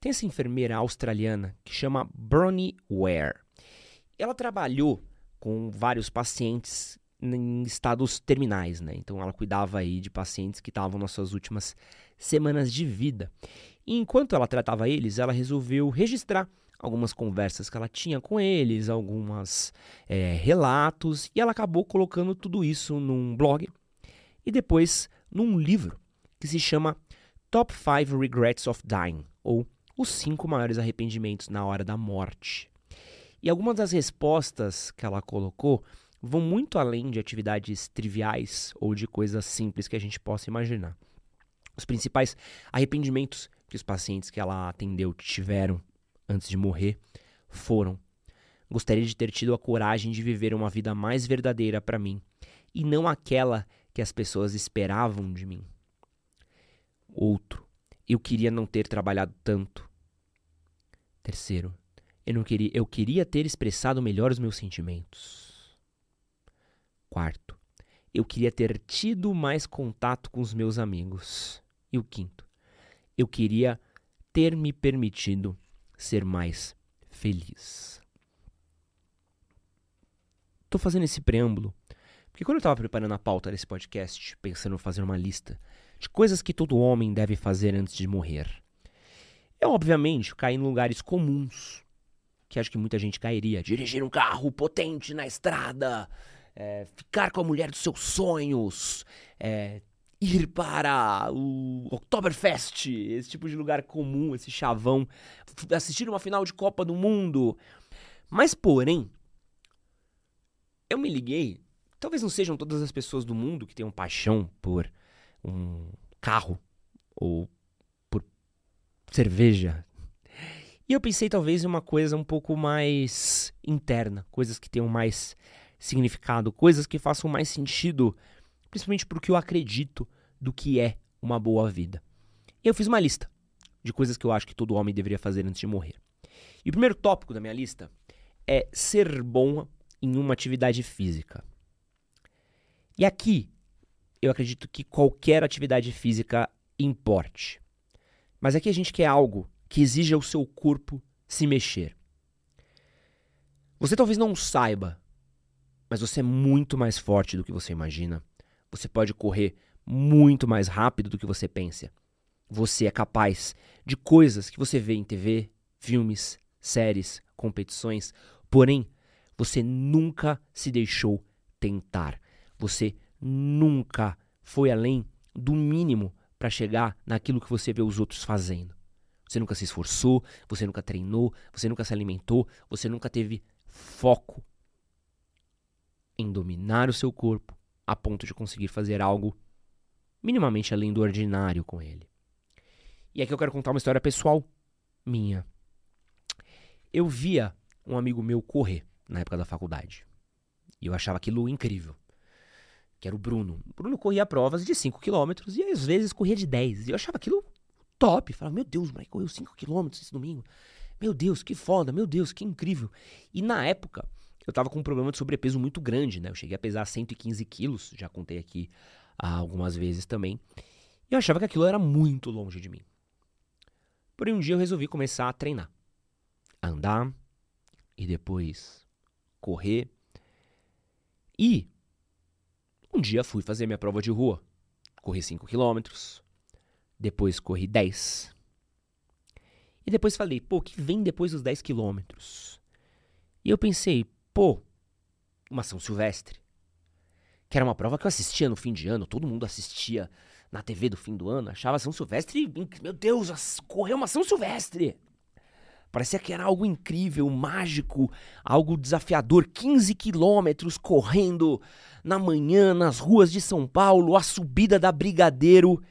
Tem essa enfermeira australiana que chama Bronnie Ware. Ela trabalhou com vários pacientes em estados terminais, né? Então ela cuidava aí de pacientes que estavam nas suas últimas semanas de vida. E enquanto ela tratava eles, ela resolveu registrar algumas conversas que ela tinha com eles, alguns é, relatos, e ela acabou colocando tudo isso num blog e depois num livro que se chama Top 5 Regrets of Dying, ou Os 5 Maiores Arrependimentos na Hora da Morte. E algumas das respostas que ela colocou vão muito além de atividades triviais ou de coisas simples que a gente possa imaginar. Os principais arrependimentos que os pacientes que ela atendeu tiveram antes de morrer foram: gostaria de ter tido a coragem de viver uma vida mais verdadeira para mim e não aquela que as pessoas esperavam de mim. Outro: eu queria não ter trabalhado tanto. Terceiro: eu não queria, eu queria ter expressado melhor os meus sentimentos. Quarto, eu queria ter tido mais contato com os meus amigos. E o quinto, eu queria ter me permitido ser mais feliz. Estou fazendo esse preâmbulo porque quando eu estava preparando a pauta desse podcast, pensando em fazer uma lista de coisas que todo homem deve fazer antes de morrer, eu obviamente caí em lugares comuns que acho que muita gente cairia. Dirigir um carro potente na estrada, é, ficar com a mulher dos seus sonhos, é, ir para o Oktoberfest, esse tipo de lugar comum, esse chavão, assistir uma final de Copa do Mundo. Mas, porém, eu me liguei, talvez não sejam todas as pessoas do mundo que tenham paixão por um carro ou cerveja. E eu pensei talvez em uma coisa um pouco mais interna, coisas que tenham mais significado, coisas que façam mais sentido, principalmente porque eu acredito do que é uma boa vida. E eu fiz uma lista de coisas que eu acho que todo homem deveria fazer antes de morrer. E o primeiro tópico da minha lista é ser bom em uma atividade física. E aqui eu acredito que qualquer atividade física importe. Mas aqui a gente quer algo que exija o seu corpo se mexer. Você talvez não saiba mas você é muito mais forte do que você imagina. Você pode correr muito mais rápido do que você pensa. Você é capaz de coisas que você vê em TV, filmes, séries, competições, porém, você nunca se deixou tentar. Você nunca foi além do mínimo para chegar naquilo que você vê os outros fazendo. Você nunca se esforçou, você nunca treinou, você nunca se alimentou, você nunca teve foco em dominar o seu corpo a ponto de conseguir fazer algo minimamente além do ordinário com ele. E aqui eu quero contar uma história pessoal minha. Eu via um amigo meu correr na época da faculdade. E eu achava aquilo incrível. Que era o Bruno. O Bruno corria provas de 5 km e às vezes corria de 10. E eu achava aquilo top. Falava, meu Deus, mas correu 5 km esse domingo. Meu Deus, que foda, meu Deus, que incrível. E na época, eu tava com um problema de sobrepeso muito grande, né? Eu cheguei a pesar 115 quilos, já contei aqui algumas vezes também. E eu achava que aquilo era muito longe de mim. Porém, um dia eu resolvi começar a treinar. A andar e depois correr. E um dia fui fazer minha prova de rua. Corri 5 quilômetros. Depois corri 10. E depois falei, pô, o que vem depois dos 10 quilômetros? E eu pensei, Pô, uma São Silvestre. Que era uma prova que eu assistia no fim de ano, todo mundo assistia na TV do fim do ano, achava São Silvestre, meu Deus, correu uma São Silvestre. Parecia que era algo incrível, mágico, algo desafiador. 15 quilômetros correndo na manhã nas ruas de São Paulo, a subida da Brigadeiro.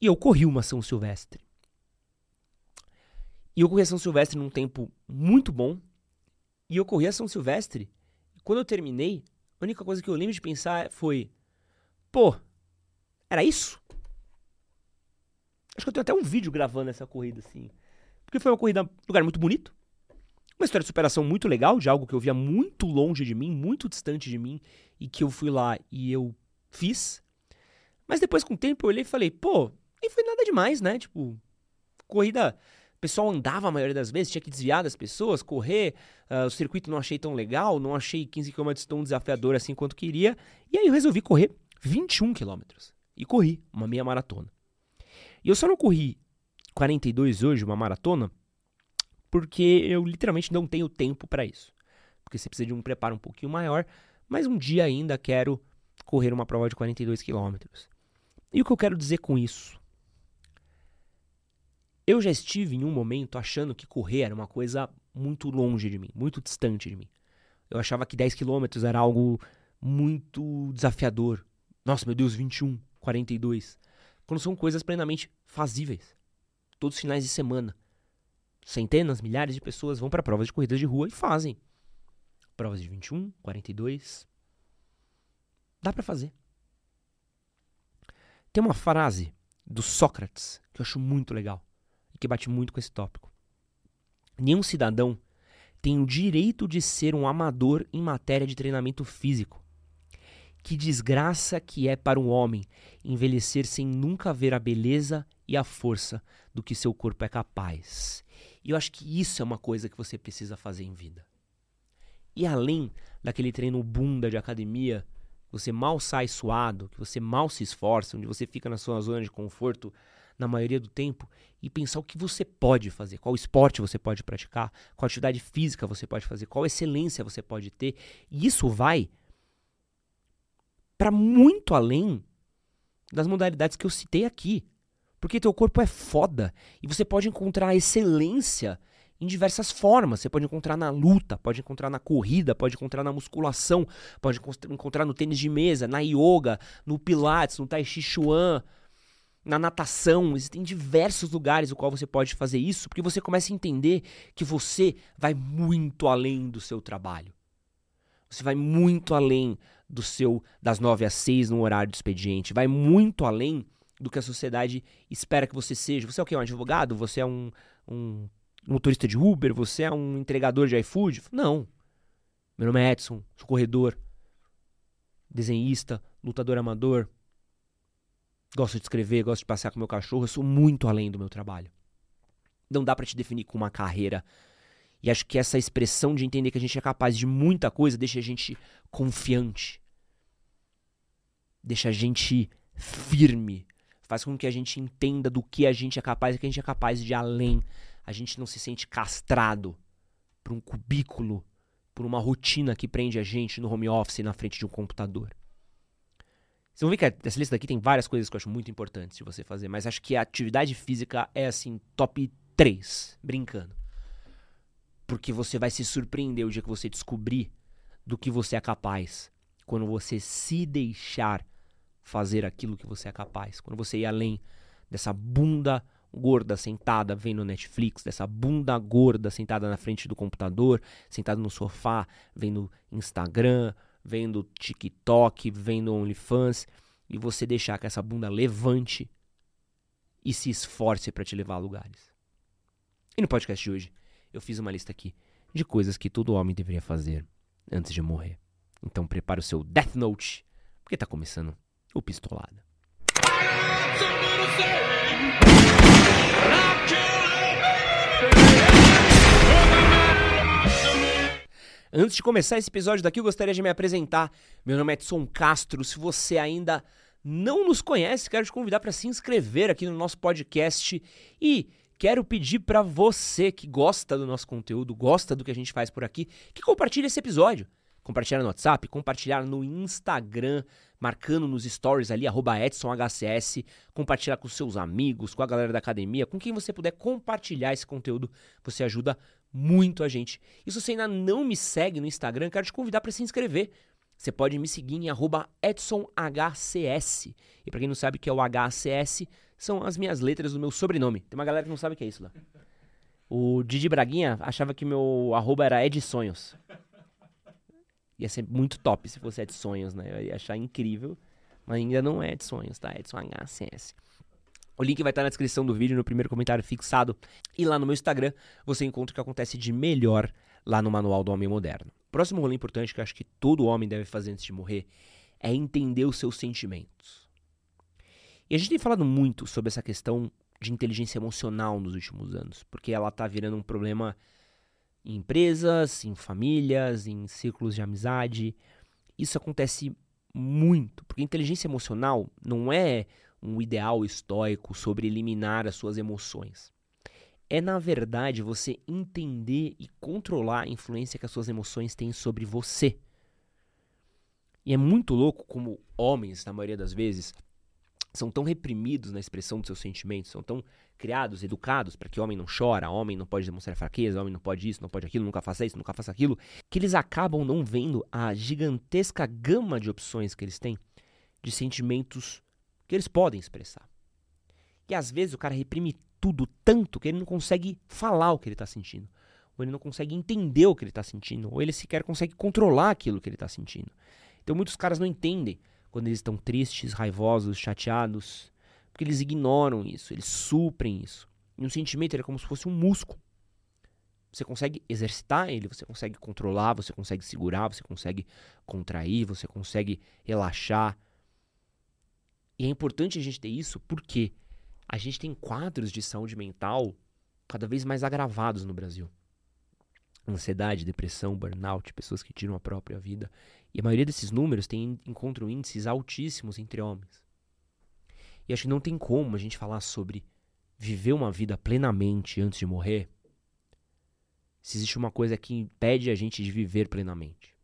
E eu corri uma São Silvestre. E eu corri a São Silvestre num tempo muito bom, e eu corri a São Silvestre. Quando eu terminei, a única coisa que eu lembro de pensar foi: pô, era isso? Acho que eu tenho até um vídeo gravando essa corrida assim. Porque foi uma corrida, um lugar muito bonito. Uma história de superação muito legal, de algo que eu via muito longe de mim, muito distante de mim, e que eu fui lá e eu fiz. Mas depois, com o tempo, eu olhei e falei, pô, nem foi nada demais, né? Tipo, corrida pessoal andava a maioria das vezes, tinha que desviar das pessoas, correr, uh, o circuito não achei tão legal, não achei 15 km tão desafiador assim quanto queria, e aí eu resolvi correr 21 km. E corri uma meia maratona. E eu só não corri 42 hoje, uma maratona, porque eu literalmente não tenho tempo para isso. Porque você precisa de um preparo um pouquinho maior, mas um dia ainda quero correr uma prova de 42 quilômetros. E o que eu quero dizer com isso? Eu já estive em um momento achando que correr era uma coisa muito longe de mim, muito distante de mim. Eu achava que 10 quilômetros era algo muito desafiador. Nossa, meu Deus, 21, 42. Quando são coisas plenamente fazíveis. Todos os finais de semana. Centenas, milhares de pessoas vão para provas de corridas de rua e fazem. Provas de 21, 42. Dá para fazer. Tem uma frase do Sócrates que eu acho muito legal que bate muito com esse tópico. Nenhum cidadão tem o direito de ser um amador em matéria de treinamento físico. Que desgraça que é para um homem envelhecer sem nunca ver a beleza e a força do que seu corpo é capaz. E eu acho que isso é uma coisa que você precisa fazer em vida. E além daquele treino bunda de academia, você mal sai suado, que você mal se esforça, onde você fica na sua zona de conforto na maioria do tempo e pensar o que você pode fazer, qual esporte você pode praticar, qual atividade física você pode fazer, qual excelência você pode ter. E isso vai para muito além das modalidades que eu citei aqui. Porque teu corpo é foda e você pode encontrar excelência em diversas formas. Você pode encontrar na luta, pode encontrar na corrida, pode encontrar na musculação, pode encontrar no tênis de mesa, na yoga, no pilates, no tai chi chuan, na natação, existem diversos lugares no qual você pode fazer isso, porque você começa a entender que você vai muito além do seu trabalho. Você vai muito além do seu das 9 às 6 no horário de expediente, vai muito além do que a sociedade espera que você seja. Você é o quê? Um advogado? Você é um, um motorista de Uber? Você é um entregador de iFood? Não. Meu nome é Edson, sou corredor, desenhista, lutador amador, Gosto de escrever, gosto de passear com meu cachorro, eu sou muito além do meu trabalho. Não dá para te definir com uma carreira. E acho que essa expressão de entender que a gente é capaz de muita coisa deixa a gente confiante. Deixa a gente firme. Faz com que a gente entenda do que a gente é capaz e que a gente é capaz de além. A gente não se sente castrado por um cubículo, por uma rotina que prende a gente no home office na frente de um computador. Vocês vão ver que essa lista daqui tem várias coisas que eu acho muito importantes de você fazer, mas acho que a atividade física é assim, top 3, brincando. Porque você vai se surpreender o dia que você descobrir do que você é capaz. Quando você se deixar fazer aquilo que você é capaz. Quando você ir além dessa bunda gorda sentada vendo Netflix, dessa bunda gorda sentada na frente do computador, sentada no sofá, vendo Instagram, vendo TikTok, vendo OnlyFans, e você deixar que essa bunda levante e se esforce para te levar a lugares. E no podcast de hoje, eu fiz uma lista aqui de coisas que todo homem deveria fazer antes de morrer. Então prepara o seu Death Note, porque tá começando o Pistolada. Antes de começar esse episódio daqui, eu gostaria de me apresentar. Meu nome é Edson Castro. Se você ainda não nos conhece, quero te convidar para se inscrever aqui no nosso podcast e quero pedir para você que gosta do nosso conteúdo, gosta do que a gente faz por aqui, que compartilhe esse episódio. Compartilhar no WhatsApp, compartilhar no Instagram, marcando nos stories ali, EdsonHCS, compartilhar com seus amigos, com a galera da academia, com quem você puder compartilhar esse conteúdo, você ajuda muito a gente. E se você ainda não me segue no Instagram, quero te convidar para se inscrever. Você pode me seguir em EdsonHCS. E para quem não sabe o que é o HCS, são as minhas letras do meu sobrenome. Tem uma galera que não sabe o que é isso lá. O Didi Braguinha achava que meu arroba era Ed Sonhos. Ia ser muito top se fosse Ed Sonhos, né? Eu ia achar incrível. Mas ainda não é Ed Sonhos, tá? Edson HCS. O link vai estar na descrição do vídeo, no primeiro comentário fixado. E lá no meu Instagram você encontra o que acontece de melhor lá no Manual do Homem Moderno. Próximo rolê importante que eu acho que todo homem deve fazer antes de morrer é entender os seus sentimentos. E a gente tem falado muito sobre essa questão de inteligência emocional nos últimos anos, porque ela está virando um problema em empresas, em famílias, em círculos de amizade. Isso acontece muito, porque inteligência emocional não é um ideal estoico sobre eliminar as suas emoções. É, na verdade, você entender e controlar a influência que as suas emoções têm sobre você. E é muito louco como homens, na maioria das vezes, são tão reprimidos na expressão dos seus sentimentos, são tão criados, educados para que homem não chora, homem não pode demonstrar fraqueza, homem não pode isso, não pode aquilo, nunca faça isso, nunca faça aquilo, que eles acabam não vendo a gigantesca gama de opções que eles têm de sentimentos que eles podem expressar. E às vezes o cara reprime tudo tanto que ele não consegue falar o que ele está sentindo, ou ele não consegue entender o que ele está sentindo, ou ele sequer consegue controlar aquilo que ele está sentindo. Então muitos caras não entendem quando eles estão tristes, raivosos, chateados, porque eles ignoram isso, eles suprem isso. E um sentimento é como se fosse um músculo. Você consegue exercitar ele, você consegue controlar, você consegue segurar, você consegue contrair, você consegue relaxar. E é importante a gente ter isso porque a gente tem quadros de saúde mental cada vez mais agravados no Brasil. Ansiedade, depressão, burnout, pessoas que tiram a própria vida. E a maioria desses números tem, encontram índices altíssimos entre homens. E acho que não tem como a gente falar sobre viver uma vida plenamente antes de morrer se existe uma coisa que impede a gente de viver plenamente.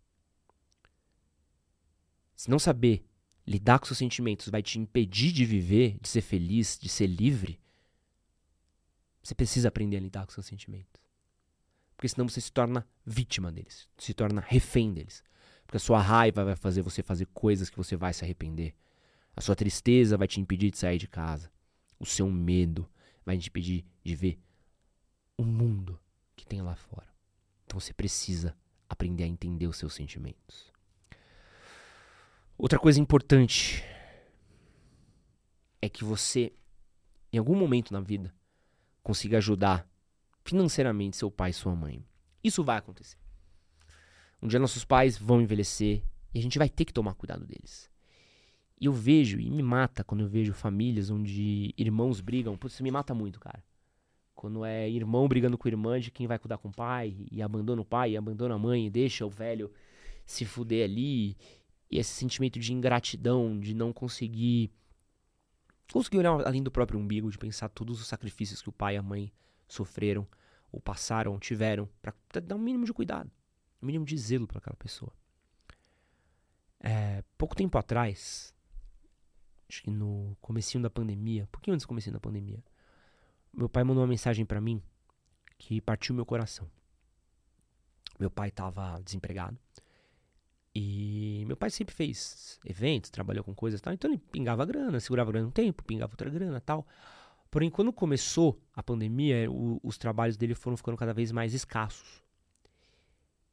Se não saber lidar com seus sentimentos vai te impedir de viver, de ser feliz, de ser livre, você precisa aprender a lidar com seus sentimentos. Porque senão você se torna vítima deles, se torna refém deles. Porque a sua raiva vai fazer você fazer coisas que você vai se arrepender. A sua tristeza vai te impedir de sair de casa. O seu medo vai te impedir de ver o mundo que tem lá fora. Então você precisa aprender a entender os seus sentimentos. Outra coisa importante é que você, em algum momento na vida, consiga ajudar financeiramente seu pai e sua mãe. Isso vai acontecer. Um dia nossos pais vão envelhecer e a gente vai ter que tomar cuidado deles. E eu vejo, e me mata quando eu vejo famílias onde irmãos brigam. Putz, isso me mata muito, cara. Quando é irmão brigando com irmã de quem vai cuidar com o pai, e abandona o pai, e abandona a mãe, e deixa o velho se fuder ali. E esse sentimento de ingratidão, de não conseguir. Conseguir olhar além do próprio umbigo, de pensar todos os sacrifícios que o pai e a mãe sofreram, ou passaram, ou tiveram, para dar um mínimo de cuidado um mínimo de zelo para aquela pessoa. É, pouco tempo atrás, acho que no comecinho da pandemia, um pouquinho antes do comecinho da pandemia, meu pai mandou uma mensagem para mim que partiu meu coração. Meu pai estava desempregado e meu pai sempre fez eventos, trabalhou com coisas e tal, então ele pingava grana, segurava grana um tempo, pingava outra grana tal. Porém, quando começou a pandemia, o, os trabalhos dele foram ficando cada vez mais escassos.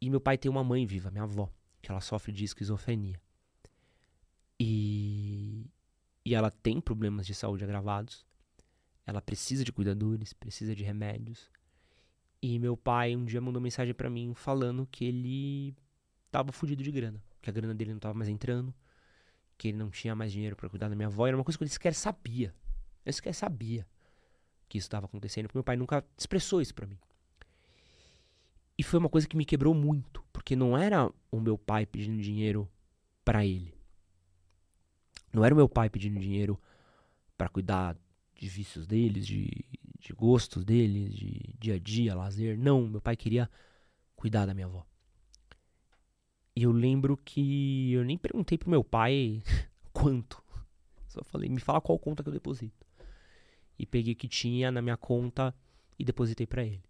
E meu pai tem uma mãe viva, minha avó, que ela sofre de esquizofrenia. E, e ela tem problemas de saúde agravados. Ela precisa de cuidadores, precisa de remédios. E meu pai um dia mandou mensagem para mim falando que ele tava fudido de grana, que a grana dele não tava mais entrando, que ele não tinha mais dinheiro para cuidar da minha avó. Era uma coisa que ele sequer sabia. Eu sequer sabia que isso estava acontecendo, porque meu pai nunca expressou isso para mim. E foi uma coisa que me quebrou muito, porque não era o meu pai pedindo dinheiro para ele. Não era o meu pai pedindo dinheiro para cuidar de vícios deles, de, de gostos deles, de dia a dia, lazer. Não, meu pai queria cuidar da minha avó. E eu lembro que eu nem perguntei pro meu pai quanto. Só falei, me fala qual conta que eu deposito. E peguei o que tinha na minha conta e depositei para ele.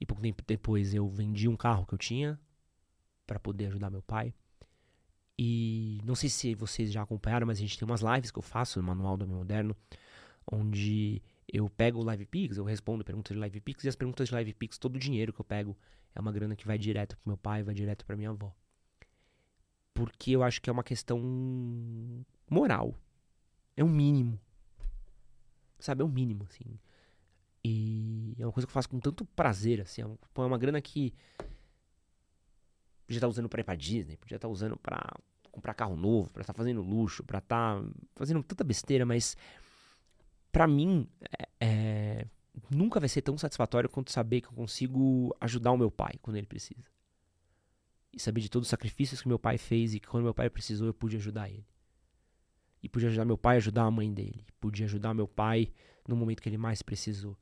E pouco tempo depois eu vendi um carro que eu tinha para poder ajudar meu pai. E não sei se vocês já acompanharam, mas a gente tem umas lives que eu faço no Manual do Homem Moderno, onde eu pego o Live Pix, eu respondo perguntas de Live Pix, e as perguntas de Live Pix, todo o dinheiro que eu pego é uma grana que vai direto pro meu pai, vai direto pra minha avó. Porque eu acho que é uma questão moral. É um mínimo. Sabe, é um mínimo, assim. E é uma coisa que eu faço com tanto prazer, assim. É uma, é uma grana que podia estar usando pra ir pra Disney, podia estar usando pra comprar carro novo, pra estar fazendo luxo, pra estar fazendo tanta besteira, mas para mim, é, é, nunca vai ser tão satisfatório quanto saber que eu consigo ajudar o meu pai quando ele precisa. E saber de todos os sacrifícios que meu pai fez e que quando meu pai precisou eu pude ajudar ele. E pude ajudar meu pai a ajudar a mãe dele. Pude ajudar meu pai no momento que ele mais precisou.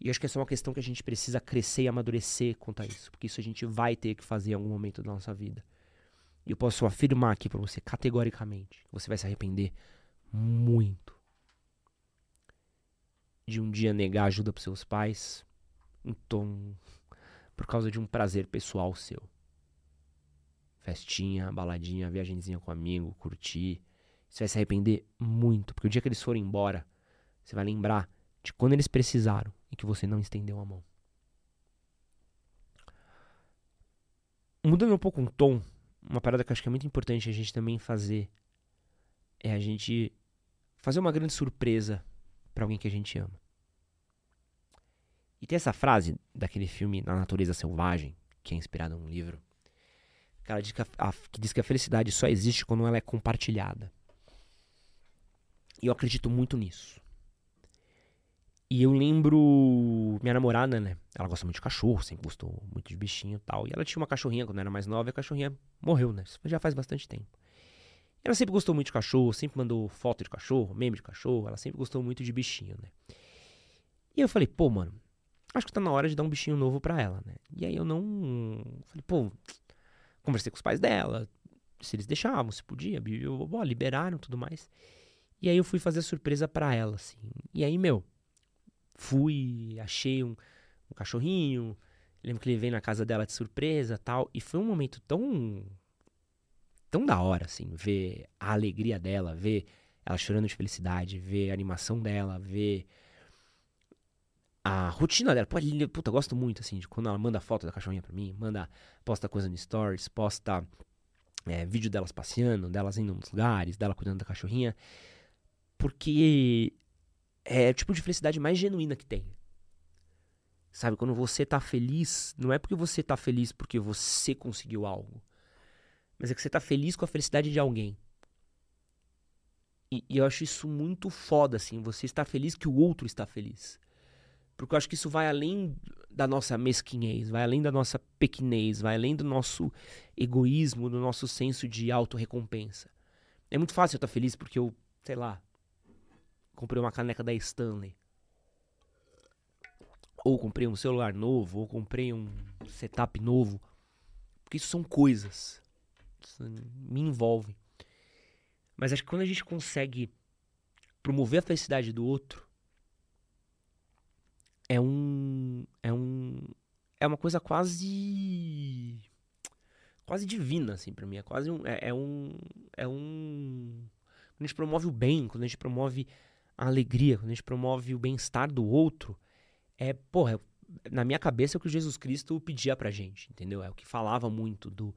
E acho que essa é uma questão que a gente precisa crescer e amadurecer quanto a isso. Porque isso a gente vai ter que fazer em algum momento da nossa vida. E eu posso afirmar aqui para você categoricamente: você vai se arrepender muito de um dia negar ajuda para seus pais, então, por causa de um prazer pessoal seu. Festinha, baladinha, viagemzinha com amigo, curtir. Você vai se arrepender muito, porque o dia que eles forem embora, você vai lembrar de quando eles precisaram e que você não estendeu a mão. Mudando um pouco um tom, uma parada que eu acho que é muito importante a gente também fazer é a gente fazer uma grande surpresa para alguém que a gente ama. E tem essa frase daquele filme Na Natureza Selvagem, que é inspirado num livro, cara diz que, a, a, que diz que a felicidade só existe quando ela é compartilhada. E eu acredito muito nisso. E eu lembro minha namorada, né? Ela gosta muito de cachorro, sempre gostou muito de bichinho e tal. E ela tinha uma cachorrinha quando era mais nova e a cachorrinha morreu, né? Isso já faz bastante tempo. Ela sempre gostou muito de cachorro, sempre mandou foto de cachorro, meme de cachorro. Ela sempre gostou muito de bichinho, né? E eu falei, pô, mano, acho que tá na hora de dar um bichinho novo pra ela, né? E aí eu não. Falei, pô, conversei com os pais dela, se eles deixavam, se podia, ó, liberaram tudo mais. E aí eu fui fazer a surpresa pra ela, assim. E aí, meu fui, achei um, um cachorrinho. Lembro que ele veio na casa dela de surpresa tal. E foi um momento tão. tão da hora, assim, ver a alegria dela, ver ela chorando de felicidade, ver a animação dela, ver a rotina dela. Pô, puta, eu gosto muito, assim, de quando ela manda foto da cachorrinha pra mim, manda, posta coisa no stories, posta é, vídeo delas passeando, delas indo nos lugares, dela cuidando da cachorrinha. Porque é o tipo de felicidade mais genuína que tem. Sabe, quando você tá feliz, não é porque você tá feliz porque você conseguiu algo, mas é que você tá feliz com a felicidade de alguém. E, e eu acho isso muito foda, assim, você estar feliz que o outro está feliz. Porque eu acho que isso vai além da nossa mesquinhez, vai além da nossa pequenez, vai além do nosso egoísmo, do nosso senso de autorrecompensa. É muito fácil eu estar feliz porque eu, sei lá, comprei uma caneca da Stanley. Ou comprei um celular novo, ou comprei um setup novo. Porque isso são coisas. Isso me envolvem. Mas acho que quando a gente consegue promover a felicidade do outro, é um. É um. É uma coisa quase. Quase divina, assim, pra mim. É quase um. É, é um. É um. Quando a gente promove o bem, quando a gente promove a alegria, quando a gente promove o bem-estar do outro, é, porra, na minha cabeça é o que Jesus Cristo pedia pra gente, entendeu? É o que falava muito do,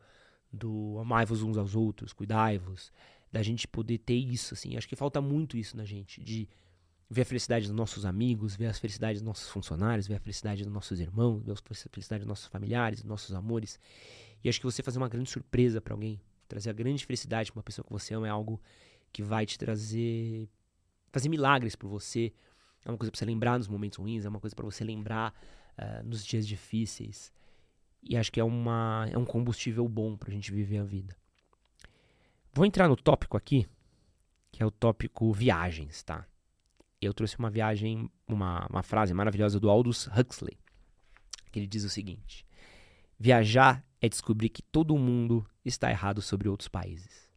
do amai-vos uns aos outros, cuidai-vos, da gente poder ter isso, assim. Acho que falta muito isso na gente, de ver a felicidade dos nossos amigos, ver a felicidade dos nossos funcionários, ver a felicidade dos nossos irmãos, ver a felicidade dos nossos familiares, dos nossos amores. E acho que você fazer uma grande surpresa para alguém, trazer a grande felicidade para uma pessoa que você ama é algo que vai te trazer fazer milagres por você. É uma coisa para você lembrar nos momentos ruins, é uma coisa para você lembrar uh, nos dias difíceis. E acho que é, uma, é um combustível bom para a gente viver a vida. Vou entrar no tópico aqui, que é o tópico viagens, tá? Eu trouxe uma viagem, uma, uma frase maravilhosa do Aldous Huxley, que ele diz o seguinte: Viajar é descobrir que todo mundo está errado sobre outros países.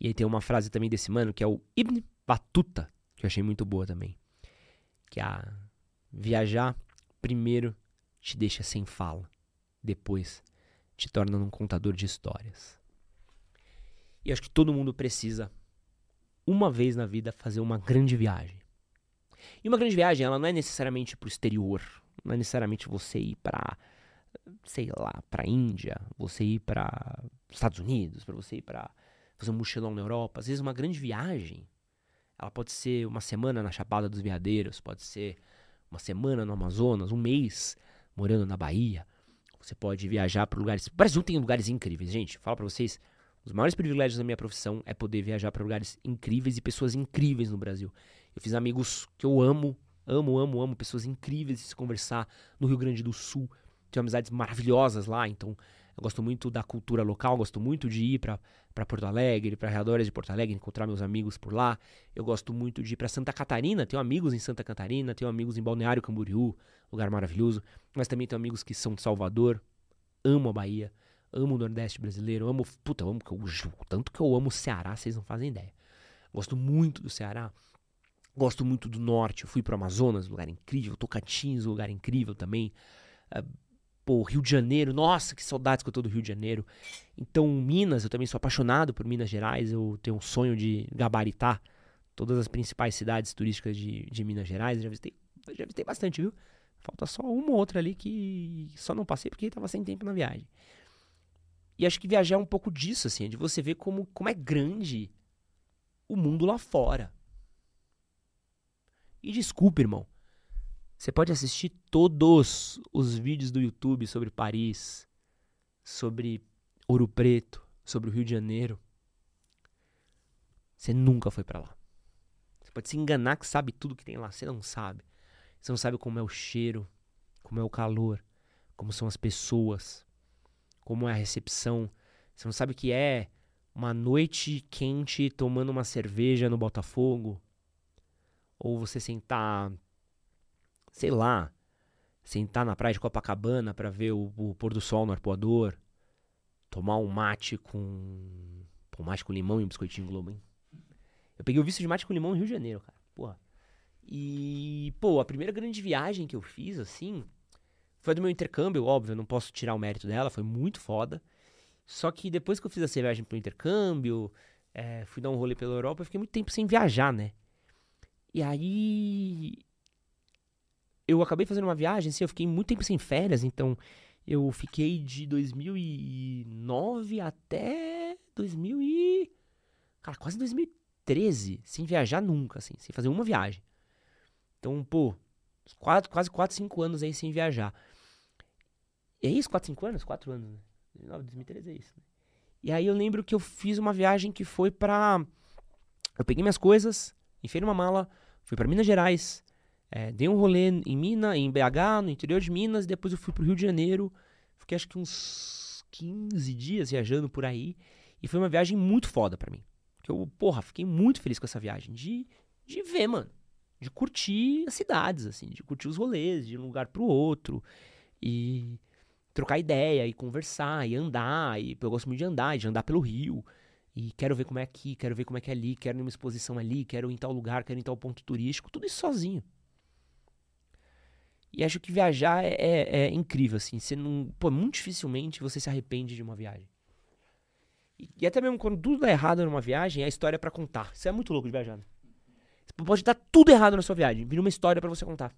E aí tem uma frase também desse mano que é o Ibn Batuta, que eu achei muito boa também. Que é a viajar primeiro te deixa sem fala, depois te torna um contador de histórias. E acho que todo mundo precisa uma vez na vida fazer uma grande viagem. E uma grande viagem, ela não é necessariamente para o exterior, não é necessariamente você ir para sei lá, para Índia, você ir para Estados Unidos, para você ir para fazer um mochilão na Europa. Às vezes uma grande viagem, ela pode ser uma semana na Chapada dos Veadeiros, pode ser uma semana no Amazonas, um mês morando na Bahia. Você pode viajar para lugares. O Brasil tem lugares incríveis, gente. Falo para vocês, os maiores privilégios da minha profissão é poder viajar para lugares incríveis e pessoas incríveis no Brasil. Eu fiz amigos que eu amo, amo, amo, amo, pessoas incríveis de se conversar no Rio Grande do Sul. Tenho amizades maravilhosas lá, então eu gosto muito da cultura local, gosto muito de ir para Porto Alegre, para arredores de Porto Alegre, encontrar meus amigos por lá. Eu gosto muito de ir para Santa Catarina, tenho amigos em Santa Catarina, tenho amigos em Balneário Camboriú, lugar maravilhoso, mas também tenho amigos que são de Salvador. Amo a Bahia, amo o Nordeste brasileiro, amo, puta, amo que eu tanto que eu amo o Ceará, vocês não fazem ideia. Gosto muito do Ceará. Gosto muito do norte. Eu fui pro Amazonas, lugar incrível. Tocantins, lugar incrível também. Uh, Pô, Rio de Janeiro, nossa, que saudades que eu tô do Rio de Janeiro. Então, Minas, eu também sou apaixonado por Minas Gerais. Eu tenho um sonho de gabaritar todas as principais cidades turísticas de, de Minas Gerais. Já visitei, já visitei bastante, viu? Falta só uma ou outra ali que só não passei porque tava sem tempo na viagem. E acho que viajar é um pouco disso, assim, de você ver como, como é grande o mundo lá fora. E desculpa, irmão. Você pode assistir todos os vídeos do YouTube sobre Paris, sobre Ouro Preto, sobre o Rio de Janeiro. Você nunca foi para lá. Você pode se enganar que sabe tudo que tem lá, você não sabe. Você não sabe como é o cheiro, como é o calor, como são as pessoas, como é a recepção. Você não sabe o que é uma noite quente tomando uma cerveja no Botafogo, ou você sentar sei lá, sentar na praia de Copacabana para ver o, o, pôr do sol no arpoador, tomar um mate com. Pô, mate com limão e um biscoitinho Globo, hein? Eu peguei o visto de mate com limão no Rio de Janeiro, cara. Porra. E, pô, a primeira grande viagem que eu fiz, assim, foi do meu intercâmbio, óbvio, eu não posso tirar o mérito dela, foi muito foda. Só que depois que eu fiz essa viagem pro intercâmbio, é, fui dar um rolê pela Europa, eu fiquei muito tempo sem viajar, né? E aí eu acabei fazendo uma viagem, assim, eu fiquei muito tempo sem férias, então eu fiquei de 2009 até 2000 e... Cara, quase 2013, sem viajar nunca, assim, sem fazer uma viagem. Então, pô, quatro, quase 4, 5 anos aí sem viajar. E é isso, 4, 5 anos? 4 anos, né? 2009, 2013 é isso, né? E aí eu lembro que eu fiz uma viagem que foi pra... Eu peguei minhas coisas, enfiei numa mala, fui para Minas Gerais, é, dei um rolê em Minas, em BH, no interior de Minas, depois eu fui pro Rio de Janeiro. Fiquei acho que uns 15 dias viajando por aí. E foi uma viagem muito foda pra mim. Que eu, porra, fiquei muito feliz com essa viagem. De, de ver, mano. De curtir as cidades, assim. De curtir os rolês, de um lugar pro outro. E trocar ideia, e conversar, e andar. E eu gosto muito de andar, de andar pelo Rio. E quero ver como é aqui, quero ver como é que é ali, quero ir numa exposição ali, quero ir em tal lugar, quero ir em tal ponto turístico. Tudo isso sozinho. E acho que viajar é, é, é, incrível, assim. Você não. Pô, muito dificilmente você se arrepende de uma viagem. E, e até mesmo quando tudo dá errado numa viagem, é a história para contar. Isso é muito louco de viajar. Né? Você pode dar tudo errado na sua viagem, vir uma história para você contar.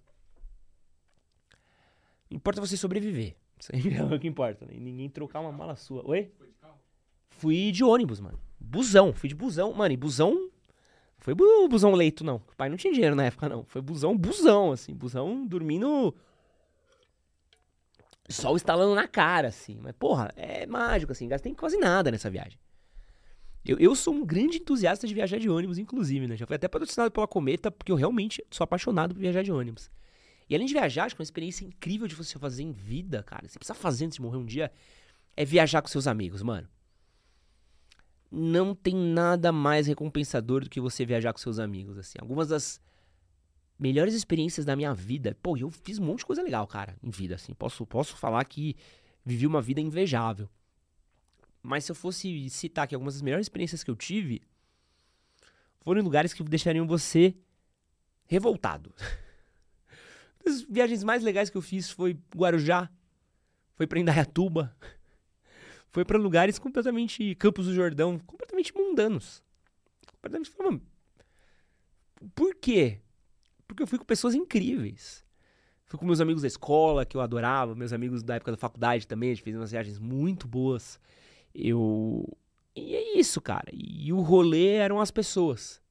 Importa você sobreviver. Isso aí é o que importa, né? E ninguém trocar uma mala sua. Oi? Fui de ônibus, mano. Busão. Fui de busão. Mano, e busão foi bu busão leito, não. O pai não tinha dinheiro na época, não. Foi busão, busão, assim. Busão dormindo. Sol estalando na cara, assim. Mas, porra, é mágico, assim. Gastei quase nada nessa viagem. Eu, eu sou um grande entusiasta de viajar de ônibus, inclusive, né? Já fui até patrocinado pela Cometa, porque eu realmente sou apaixonado por viajar de ônibus. E além de viajar, acho que é uma experiência incrível de você fazer em vida, cara. Você precisa fazer antes de morrer um dia. É viajar com seus amigos, mano não tem nada mais recompensador do que você viajar com seus amigos, assim. Algumas das melhores experiências da minha vida, pô, eu fiz um monte de coisa legal, cara, em vida, assim. Posso, posso falar que vivi uma vida invejável. Mas se eu fosse citar aqui algumas das melhores experiências que eu tive, foram em lugares que deixariam você revoltado. As viagens mais legais que eu fiz foi Guarujá, foi pra Indaiatuba, foi para lugares completamente Campos do Jordão, completamente mundanos. Completamente por quê? Porque eu fui com pessoas incríveis. Fui com meus amigos da escola, que eu adorava, meus amigos da época da faculdade também, a gente fez umas viagens muito boas. Eu. E é isso, cara. E o rolê eram as pessoas.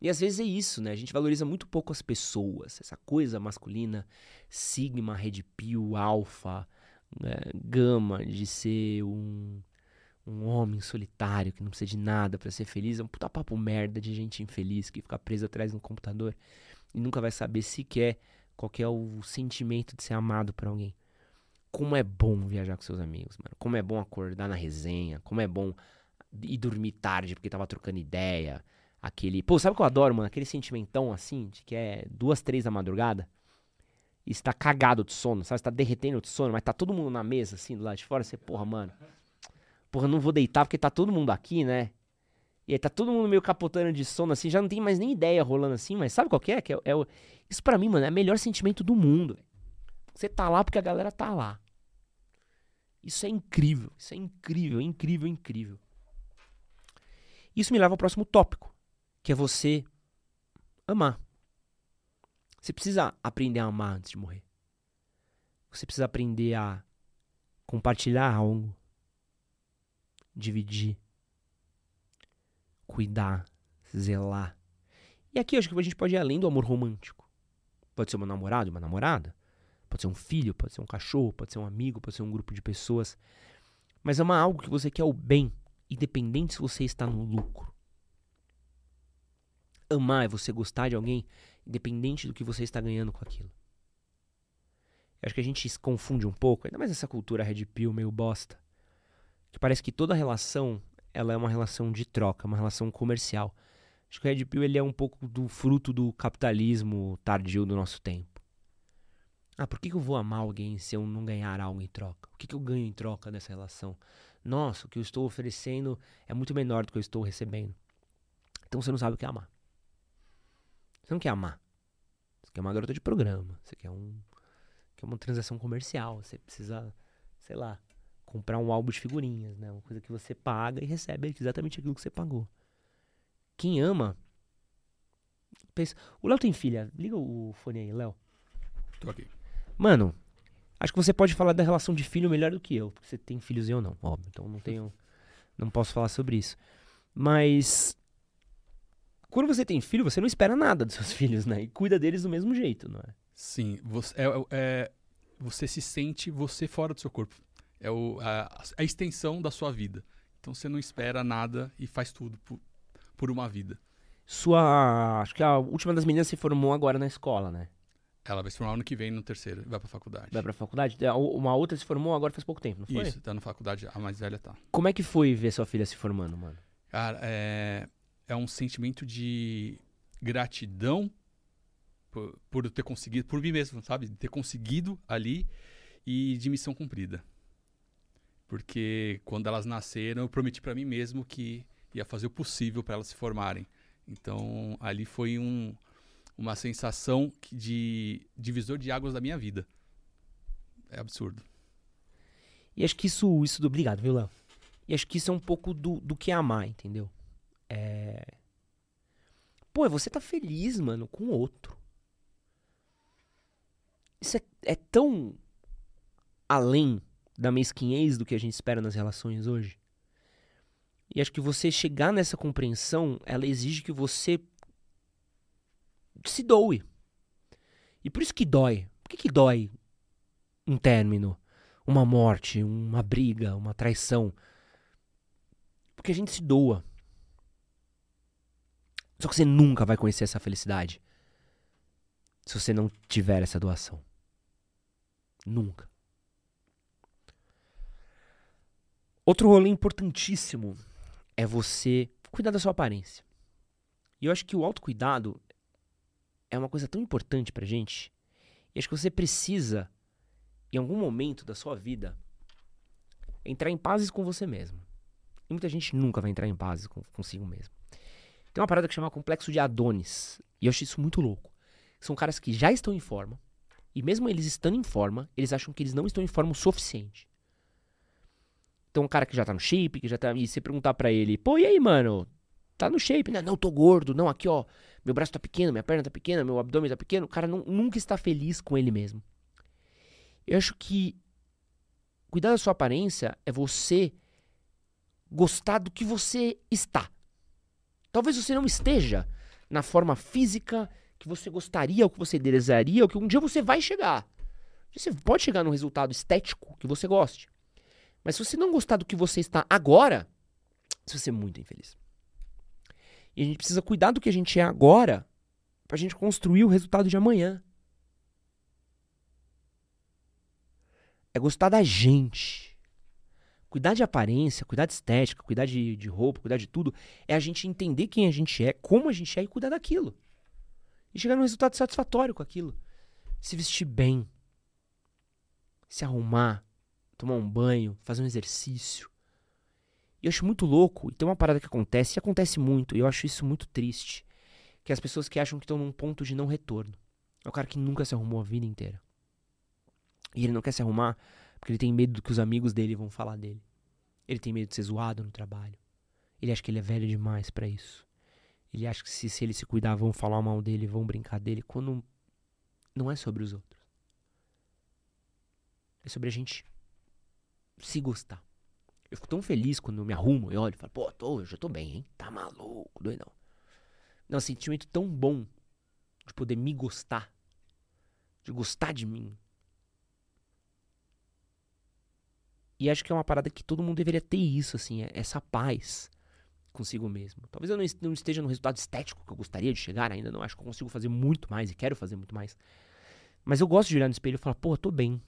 E às vezes é isso, né? A gente valoriza muito pouco as pessoas, essa coisa masculina, sigma, red pill, alfa, né, gama de ser um, um homem solitário que não precisa de nada para ser feliz, é um puta papo merda de gente infeliz que fica presa atrás de um computador e nunca vai saber sequer qual é o sentimento de ser amado por alguém. Como é bom viajar com seus amigos, mano. Como é bom acordar na resenha, como é bom ir dormir tarde porque tava trocando ideia. Aquele. Pô, sabe o que eu adoro, mano? Aquele sentimentão assim, de que é duas, três da madrugada. E está cagado de sono, sabe? Você tá derretendo de sono, mas tá todo mundo na mesa, assim, do lado de fora. Você, porra, mano. Porra, não vou deitar porque tá todo mundo aqui, né? E aí tá todo mundo meio capotando de sono, assim, já não tem mais nem ideia rolando assim, mas sabe qual que é? Que é, é o... Isso para mim, mano, é o melhor sentimento do mundo. Você tá lá porque a galera tá lá. Isso é incrível, isso é incrível, incrível, incrível. Isso me leva ao próximo tópico, que é você amar. Você precisa aprender a amar antes de morrer. Você precisa aprender a compartilhar algo, dividir, cuidar, zelar. E aqui eu acho que a gente pode ir além do amor romântico. Pode ser uma namorada, uma namorada. Pode ser um filho, pode ser um cachorro, pode ser um amigo, pode ser um grupo de pessoas. Mas amar algo que você quer o bem, independente se você está no lucro. Amar é você gostar de alguém, independente do que você está ganhando com aquilo. Eu acho que a gente se confunde um pouco, ainda mais essa cultura red pill meio bosta. Que parece que toda relação ela é uma relação de troca, uma relação comercial. Acho que o Red Pill ele é um pouco do fruto do capitalismo tardio do nosso tempo. Ah, por que, eu vou amar alguém se eu não ganhar algo em troca? O que, eu ganho em troca dessa relação? Nossa, o que eu estou oferecendo é muito menor do que eu estou recebendo. Então você não sabe o que é amar. Você não quer amar. Você quer uma garota de programa. Você quer um. Quer uma transação comercial. Você precisa, sei lá, comprar um álbum de figurinhas, né? Uma coisa que você paga e recebe exatamente aquilo que você pagou. Quem ama. Pensa... O Léo tem filha. Liga o fone aí, Léo. Tô aqui. Mano, acho que você pode falar da relação de filho melhor do que eu, porque você tem filhos e eu não, óbvio. Então não tenho. Não posso falar sobre isso. Mas. Quando você tem filho, você não espera nada dos seus filhos, né? E cuida deles do mesmo jeito, não é? Sim, você, é, é, você se sente você fora do seu corpo. É o, a, a, extensão da sua vida. Então você não espera nada e faz tudo por, por uma vida. Sua. Acho que a última das meninas se formou agora na escola, né? Ela vai se formar ano que vem no terceiro, vai pra faculdade. Vai pra faculdade? Uma outra se formou agora faz pouco tempo, não foi? Isso, tá na faculdade, a mais velha tá. Como é que foi ver sua filha se formando, mano? Cara, é, é um sentimento de gratidão por, por ter conseguido, por mim mesmo, sabe? De ter conseguido ali e de missão cumprida. Porque quando elas nasceram, eu prometi para mim mesmo que ia fazer o possível para elas se formarem. Então, ali foi um, uma sensação de divisor de águas da minha vida. É absurdo. E acho que isso. isso obrigado, viu, Léo? E acho que isso é um pouco do, do que é amar, entendeu? É. Pô, é você tá feliz, mano, com o outro. Isso é, é tão além da mesquinhez do que a gente espera nas relações hoje. E acho que você chegar nessa compreensão, ela exige que você se doe. E por isso que dói. Por que, que dói um término, uma morte, uma briga, uma traição? Porque a gente se doa. Só que você nunca vai conhecer essa felicidade se você não tiver essa doação. Nunca. Outro rolê importantíssimo é você cuidar da sua aparência. E eu acho que o autocuidado é uma coisa tão importante pra gente. E acho que você precisa, em algum momento da sua vida, entrar em pazes com você mesmo. E muita gente nunca vai entrar em pazes com, consigo mesmo. Tem uma parada que chama complexo de Adonis. E eu acho isso muito louco. São caras que já estão em forma. E mesmo eles estando em forma, eles acham que eles não estão em forma o suficiente. Então, um cara que já tá no shape, que já tá. E você perguntar pra ele, pô, e aí, mano? Tá no shape, né? Não, tô gordo. Não, aqui, ó. Meu braço tá pequeno, minha perna tá pequena, meu abdômen tá pequeno. O cara não, nunca está feliz com ele mesmo. Eu acho que cuidar da sua aparência é você gostar do que você está. Talvez você não esteja na forma física que você gostaria, ou que você desejaria, ou que um dia você vai chegar. Você pode chegar num resultado estético que você goste. Mas se você não gostar do que você está agora, você vai ser muito infeliz. E a gente precisa cuidar do que a gente é agora pra gente construir o resultado de amanhã. É gostar da gente. Cuidar de aparência, cuidar de estética, cuidar de, de roupa, cuidar de tudo, é a gente entender quem a gente é, como a gente é e cuidar daquilo. E chegar num resultado satisfatório com aquilo. Se vestir bem. Se arrumar. Tomar um banho. Fazer um exercício. E eu acho muito louco. E tem uma parada que acontece, e acontece muito, e eu acho isso muito triste. Que é as pessoas que acham que estão num ponto de não retorno. É o cara que nunca se arrumou a vida inteira. E ele não quer se arrumar porque ele tem medo do que os amigos dele vão falar dele. Ele tem medo de ser zoado no trabalho. Ele acha que ele é velho demais para isso. Ele acha que se, se ele se cuidar, vão falar mal dele, vão brincar dele, quando não é sobre os outros. É sobre a gente se gostar. Eu fico tão feliz quando eu me arrumo e olho e falo, pô, tô, eu já tô bem, hein? Tá maluco, doidão. Não, é um sentimento tão bom de poder me gostar, de gostar de mim, E acho que é uma parada que todo mundo deveria ter isso, assim, é essa paz consigo mesmo. Talvez eu não esteja no resultado estético que eu gostaria de chegar ainda, não acho que eu consigo fazer muito mais e quero fazer muito mais. Mas eu gosto de olhar no espelho e falar, pô, eu tô bem.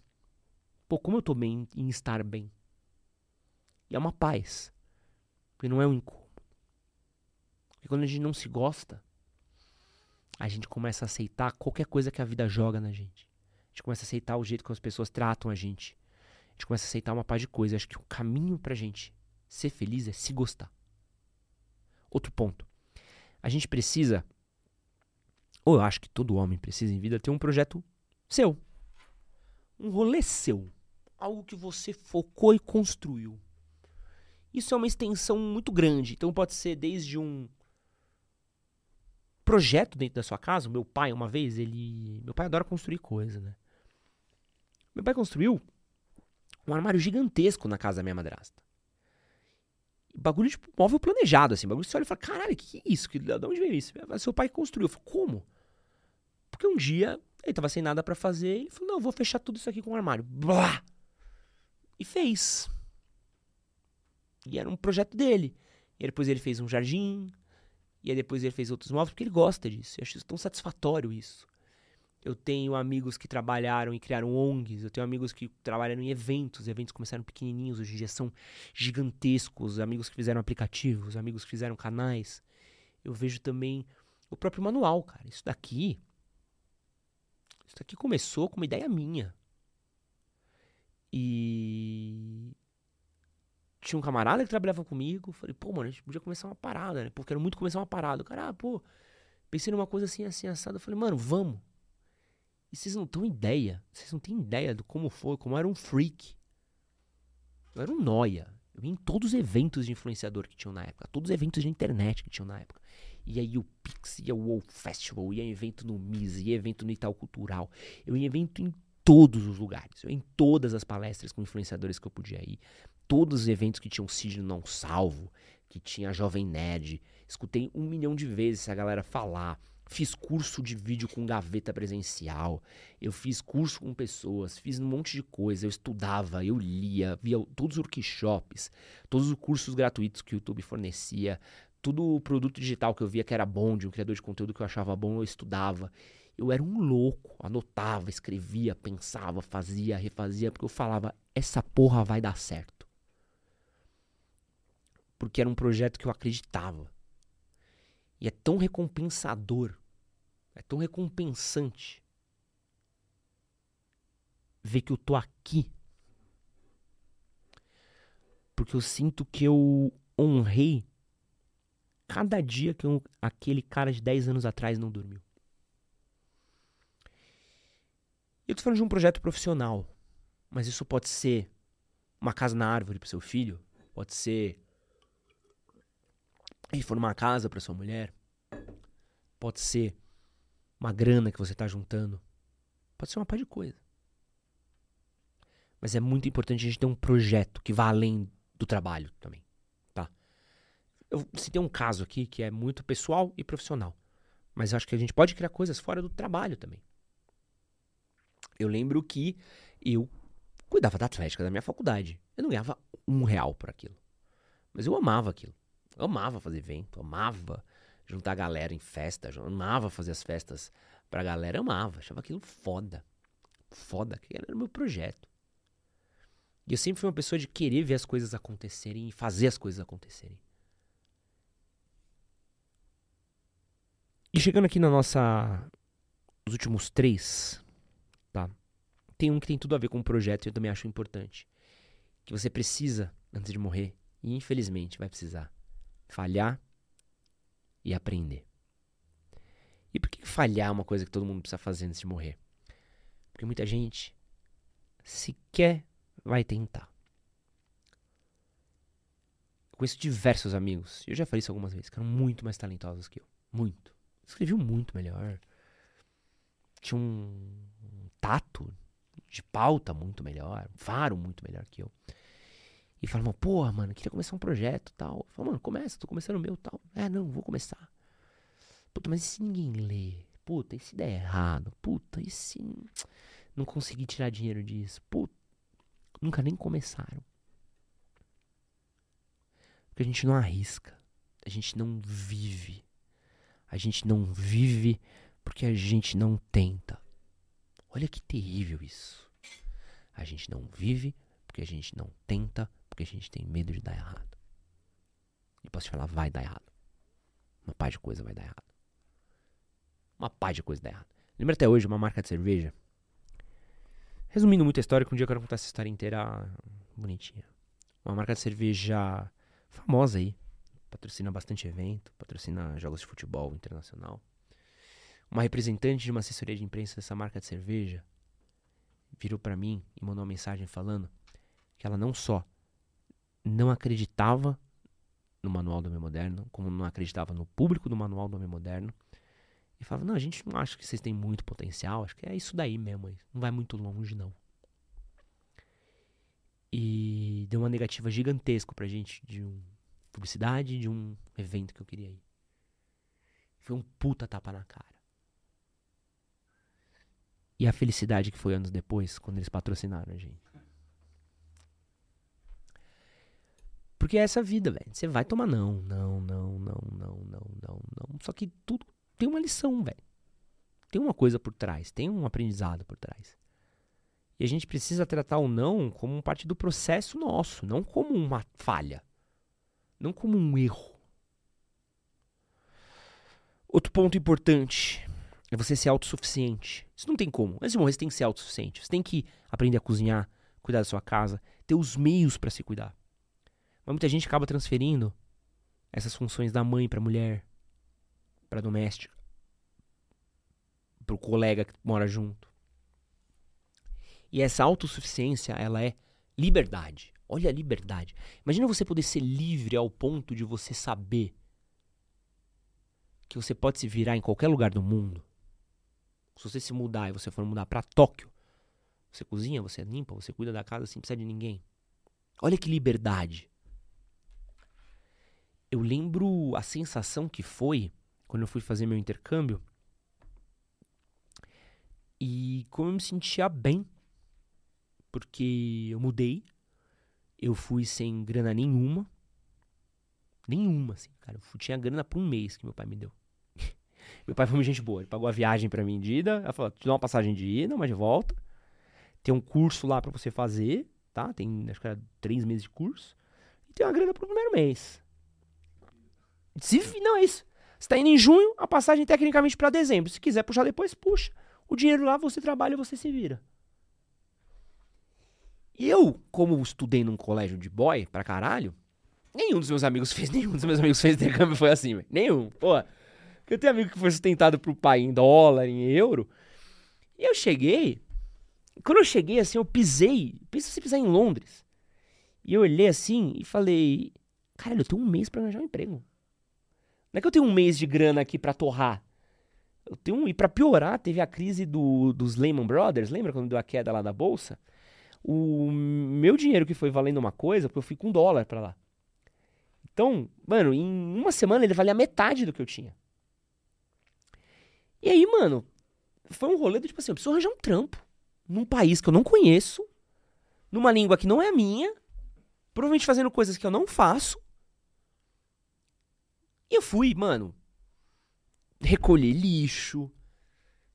Pô, como eu tô bem em estar bem. E é uma paz. Porque não é um incômodo. Porque quando a gente não se gosta, a gente começa a aceitar qualquer coisa que a vida joga na gente. A gente começa a aceitar o jeito que as pessoas tratam a gente gente começa a aceitar uma paz de coisas. Acho que o caminho pra gente ser feliz é se gostar. Outro ponto. A gente precisa, ou eu acho que todo homem precisa em vida, ter um projeto seu. Um rolê seu. Algo que você focou e construiu. Isso é uma extensão muito grande. Então pode ser desde um projeto dentro da sua casa. Meu pai, uma vez, ele. Meu pai adora construir coisa, né? Meu pai construiu um armário gigantesco na casa da minha madrasta. Bagulho, tipo, móvel planejado, assim. Bagulho você olha e fala, caralho, que, que é isso? Que, de onde veio isso? Seu pai construiu. Eu falo, como? Porque um dia ele tava sem nada para fazer. Ele falou, não, vou fechar tudo isso aqui com um armário. Blá! E fez. E era um projeto dele. E depois ele fez um jardim. E aí depois ele fez outros móveis, porque ele gosta disso. Eu acho tão satisfatório isso. Eu tenho amigos que trabalharam e criaram ONGs. Eu tenho amigos que trabalharam em eventos. Eventos começaram pequenininhos, hoje em dia são gigantescos. Amigos que fizeram aplicativos, amigos que fizeram canais. Eu vejo também o próprio manual, cara. Isso daqui. Isso daqui começou com uma ideia minha. E. Tinha um camarada que trabalhava comigo. Falei, pô, mano, a gente podia começar uma parada, né? Pô, quero muito começar uma parada. O cara, ah, pô, pensei numa coisa assim, assim, assado. Eu falei, mano, vamos. E vocês não têm ideia. Vocês não têm ideia do como foi, como era um freak. Eu era um noia. Eu ia em todos os eventos de influenciador que tinham na época. Todos os eventos de internet que tinham na época. E aí o Pix, ia o WoW Festival, ia evento no MIS, ia evento no Itaú Cultural. Eu ia evento em todos os lugares. Eu ia em todas as palestras com influenciadores que eu podia ir. Todos os eventos que tinham Cid Não Salvo, que tinha Jovem Nerd. Escutei um milhão de vezes essa galera falar. Fiz curso de vídeo com gaveta presencial. Eu fiz curso com pessoas, fiz um monte de coisa. Eu estudava, eu lia, via todos os workshops, todos os cursos gratuitos que o YouTube fornecia, todo o produto digital que eu via que era bom, de um criador de conteúdo que eu achava bom, eu estudava. Eu era um louco, anotava, escrevia, pensava, fazia, refazia, porque eu falava: essa porra vai dar certo. Porque era um projeto que eu acreditava. E é tão recompensador, é tão recompensante ver que eu tô aqui. Porque eu sinto que eu honrei cada dia que eu, aquele cara de 10 anos atrás não dormiu. Eu tô falando de um projeto profissional, mas isso pode ser uma casa na árvore para seu filho, pode ser reformar a casa para sua mulher. Pode ser uma grana que você está juntando. Pode ser uma par de coisa. Mas é muito importante a gente ter um projeto que vá além do trabalho também, tá? Eu citei um caso aqui que é muito pessoal e profissional. Mas acho que a gente pode criar coisas fora do trabalho também. Eu lembro que eu cuidava da atlética da minha faculdade. Eu não ganhava um real por aquilo. Mas eu amava aquilo. Amava fazer evento, amava juntar a galera em festa, amava fazer as festas pra galera, amava, achava aquilo foda. Foda, que era o meu projeto. E eu sempre fui uma pessoa de querer ver as coisas acontecerem e fazer as coisas acontecerem. E chegando aqui na nossa. Os últimos três, tá? Tem um que tem tudo a ver com o projeto e eu também acho importante. Que você precisa, antes de morrer, e infelizmente vai precisar, falhar e aprender. E por que falhar é uma coisa que todo mundo precisa fazer antes de morrer? Porque muita gente sequer vai tentar. Conheço diversos amigos, eu já falei isso algumas vezes, que eram muito mais talentosos que eu. Muito. Escreviam muito melhor. Tinha um, um tato de pauta muito melhor, um faro muito melhor que eu. E falavam, porra, mano, queria começar um projeto tal. Eu falava, mano, começa, tô começando o meu tal. É, não, vou começar. Puta, mas e se ninguém lê? Puta, e se der errado? Puta, e se não conseguir tirar dinheiro disso? Puta, nunca nem começaram. Porque a gente não arrisca. A gente não vive. A gente não vive porque a gente não tenta. Olha que terrível isso. A gente não vive porque a gente não tenta, porque a gente tem medo de dar errado. E posso te falar, vai dar errado. Uma paz de coisa vai dar errado. Uma paz de coisa dá errado. Lembra até hoje uma marca de cerveja? Resumindo muito a história, que um dia eu quero contar essa história inteira bonitinha. Uma marca de cerveja famosa aí. Patrocina bastante evento, patrocina jogos de futebol internacional. Uma representante de uma assessoria de imprensa dessa marca de cerveja virou para mim e mandou uma mensagem falando que ela não só não acreditava no manual do homem moderno, como não acreditava no público do manual do homem moderno, e falava: Não, a gente não acha que vocês têm muito potencial, acho que é isso daí mesmo, não vai muito longe, não. E deu uma negativa gigantesca pra gente de um publicidade de um evento que eu queria ir. Foi um puta tapa na cara. E a felicidade que foi anos depois, quando eles patrocinaram a gente. Porque é essa vida, velho. Você vai tomar não, não, não, não, não, não, não, não. Só que tudo tem uma lição, velho. Tem uma coisa por trás, tem um aprendizado por trás. E a gente precisa tratar o não como parte do processo nosso, não como uma falha, não como um erro. Outro ponto importante é você ser autossuficiente. Isso não tem como. Antes de morrer, você tem que ser autossuficiente. Você tem que aprender a cozinhar, cuidar da sua casa, ter os meios para se cuidar. Mas muita gente acaba transferindo essas funções da mãe para mulher, para doméstica, para o colega que mora junto. E essa autossuficiência, ela é liberdade. Olha a liberdade. Imagina você poder ser livre ao ponto de você saber que você pode se virar em qualquer lugar do mundo. Se você se mudar e você for mudar para Tóquio, você cozinha, você limpa, você cuida da casa sem precisar de ninguém. Olha que liberdade. Eu lembro a sensação que foi quando eu fui fazer meu intercâmbio. E como eu me sentia bem, porque eu mudei, eu fui sem grana nenhuma, nenhuma, assim, cara. Eu tinha grana por um mês que meu pai me deu. meu pai foi uma gente boa, ele pagou a viagem para mim de ida, ela falou, te dá uma passagem de ida, mas de volta. Tem um curso lá para você fazer, tá? Tem, acho que era três meses de curso. E tem uma grana pro primeiro mês. Se, não, é isso. Você tá indo em junho, a passagem tecnicamente para dezembro. Se quiser puxar depois, puxa. O dinheiro lá, você trabalha, você se vira. E eu, como estudei num colégio de boy pra caralho, nenhum dos meus amigos fez, nenhum dos meus amigos fez intercâmbio foi assim. Nenhum. Pô, eu tenho amigo que foi sustentado pro pai em dólar, em euro. E eu cheguei, quando eu cheguei assim, eu pisei, pensa se pisar em Londres. E eu olhei assim e falei, caralho, eu tenho um mês para arranjar um emprego. Não é que eu tenho um mês de grana aqui para torrar. Eu tenho um, e para piorar, teve a crise do, dos Lehman Brothers, lembra quando deu a queda lá da bolsa? O meu dinheiro que foi valendo uma coisa, porque eu fui com dólar para lá. Então, mano, em uma semana ele valia metade do que eu tinha. E aí, mano, foi um rolê do tipo assim, eu preciso arranjar um trampo num país que eu não conheço, numa língua que não é a minha, Provavelmente fazendo coisas que eu não faço. E eu fui, mano, recolher lixo,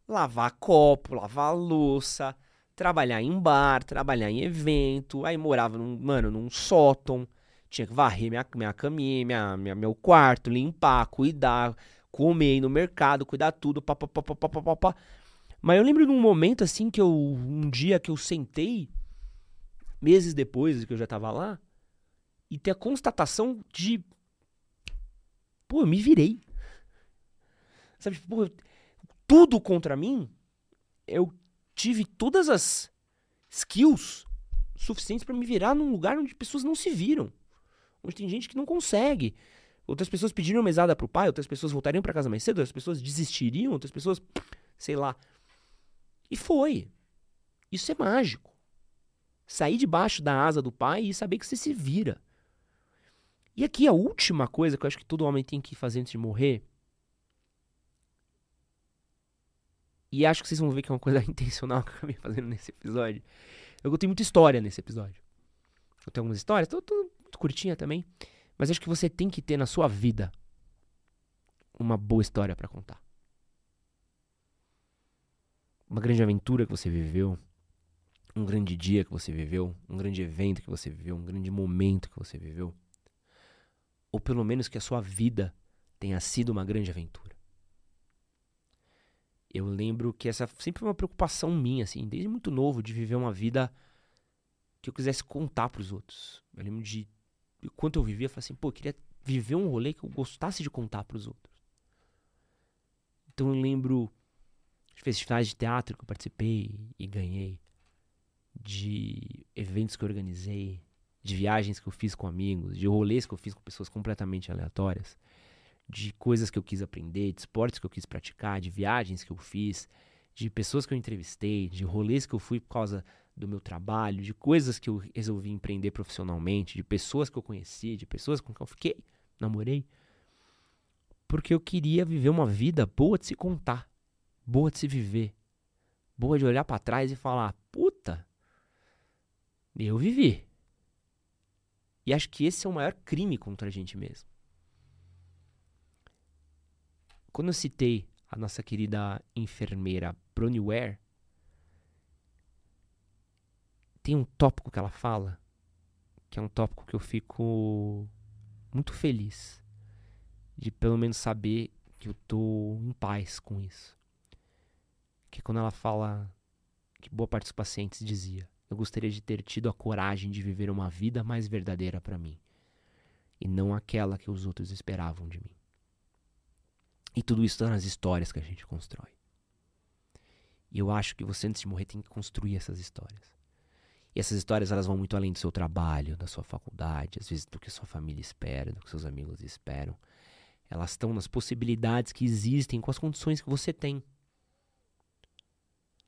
lavar copo, lavar louça, trabalhar em bar, trabalhar em evento. Aí morava, num, mano, num sótão. Tinha que varrer minha, minha caminha, minha, minha, meu quarto, limpar, cuidar, comer, no mercado, cuidar tudo, papapá. Mas eu lembro de um momento assim que eu. Um dia que eu sentei, meses depois que eu já tava lá, e ter a constatação de. Pô, eu me virei. Sabe, pô, tudo contra mim, eu tive todas as skills suficientes para me virar num lugar onde pessoas não se viram. Onde tem gente que não consegue. Outras pessoas pediram mesada pro pai, outras pessoas voltariam para casa mais cedo, outras pessoas desistiriam, outras pessoas, sei lá. E foi. Isso é mágico. Sair debaixo da asa do pai e saber que você se vira. E aqui a última coisa que eu acho que todo homem tem que fazer antes de morrer. E acho que vocês vão ver que é uma coisa intencional que eu acabei fazendo nesse episódio. Eu contei muita história nesse episódio. Eu tenho algumas histórias, tô, tô muito curtinha também. Mas acho que você tem que ter na sua vida uma boa história para contar. Uma grande aventura que você viveu, um grande dia que você viveu, um grande evento que você viveu, um grande momento que você viveu. Ou pelo menos que a sua vida tenha sido uma grande aventura. Eu lembro que essa sempre foi uma preocupação minha, assim, desde muito novo, de viver uma vida que eu quisesse contar para os outros. Eu lembro de enquanto eu vivia, eu falei assim, pô, eu queria viver um rolê que eu gostasse de contar para os outros. Então eu lembro de festivais de teatro que eu participei e ganhei, de eventos que eu organizei, de viagens que eu fiz com amigos, de rolês que eu fiz com pessoas completamente aleatórias, de coisas que eu quis aprender, de esportes que eu quis praticar, de viagens que eu fiz, de pessoas que eu entrevistei, de rolês que eu fui por causa do meu trabalho, de coisas que eu resolvi empreender profissionalmente, de pessoas que eu conheci, de pessoas com quem eu fiquei, namorei. Porque eu queria viver uma vida boa de se contar, boa de se viver, boa de olhar para trás e falar: puta, eu vivi. E acho que esse é o maior crime contra a gente mesmo. Quando eu citei a nossa querida enfermeira Bronnie Ware, tem um tópico que ela fala, que é um tópico que eu fico muito feliz de pelo menos saber que eu tô em paz com isso. Que é quando ela fala que boa parte dos pacientes dizia: "Eu gostaria de ter tido a coragem de viver uma vida mais verdadeira para mim e não aquela que os outros esperavam de mim". E tudo isso está nas histórias que a gente constrói. E eu acho que você antes de morrer tem que construir essas histórias. E essas histórias elas vão muito além do seu trabalho, da sua faculdade, às vezes do que sua família espera, do que seus amigos esperam. Elas estão nas possibilidades que existem com as condições que você tem.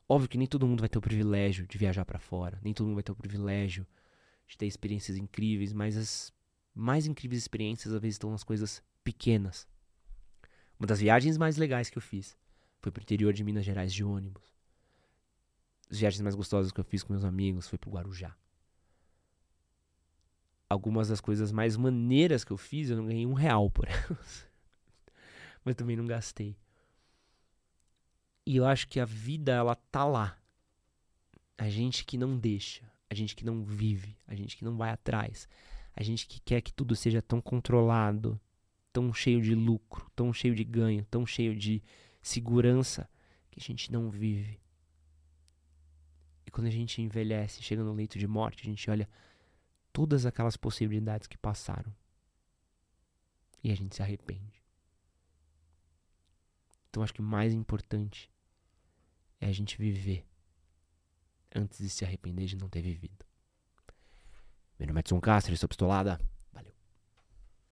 Óbvio que nem todo mundo vai ter o privilégio de viajar para fora, nem todo mundo vai ter o privilégio de ter experiências incríveis, mas as mais incríveis experiências às vezes estão nas coisas pequenas. Uma das viagens mais legais que eu fiz foi pro interior de Minas Gerais de ônibus as viagens mais gostosas que eu fiz com meus amigos foi pro Guarujá. Algumas das coisas mais maneiras que eu fiz, eu não ganhei um real por elas. Mas também não gastei. E eu acho que a vida, ela tá lá. A gente que não deixa, a gente que não vive, a gente que não vai atrás, a gente que quer que tudo seja tão controlado, tão cheio de lucro, tão cheio de ganho, tão cheio de segurança, que a gente não vive. E quando a gente envelhece, chega no leito de morte, a gente olha todas aquelas possibilidades que passaram. E a gente se arrepende. Então acho que mais importante é a gente viver antes de se arrepender de não ter vivido. Meu nome é Edson Castro, sou Pistolada.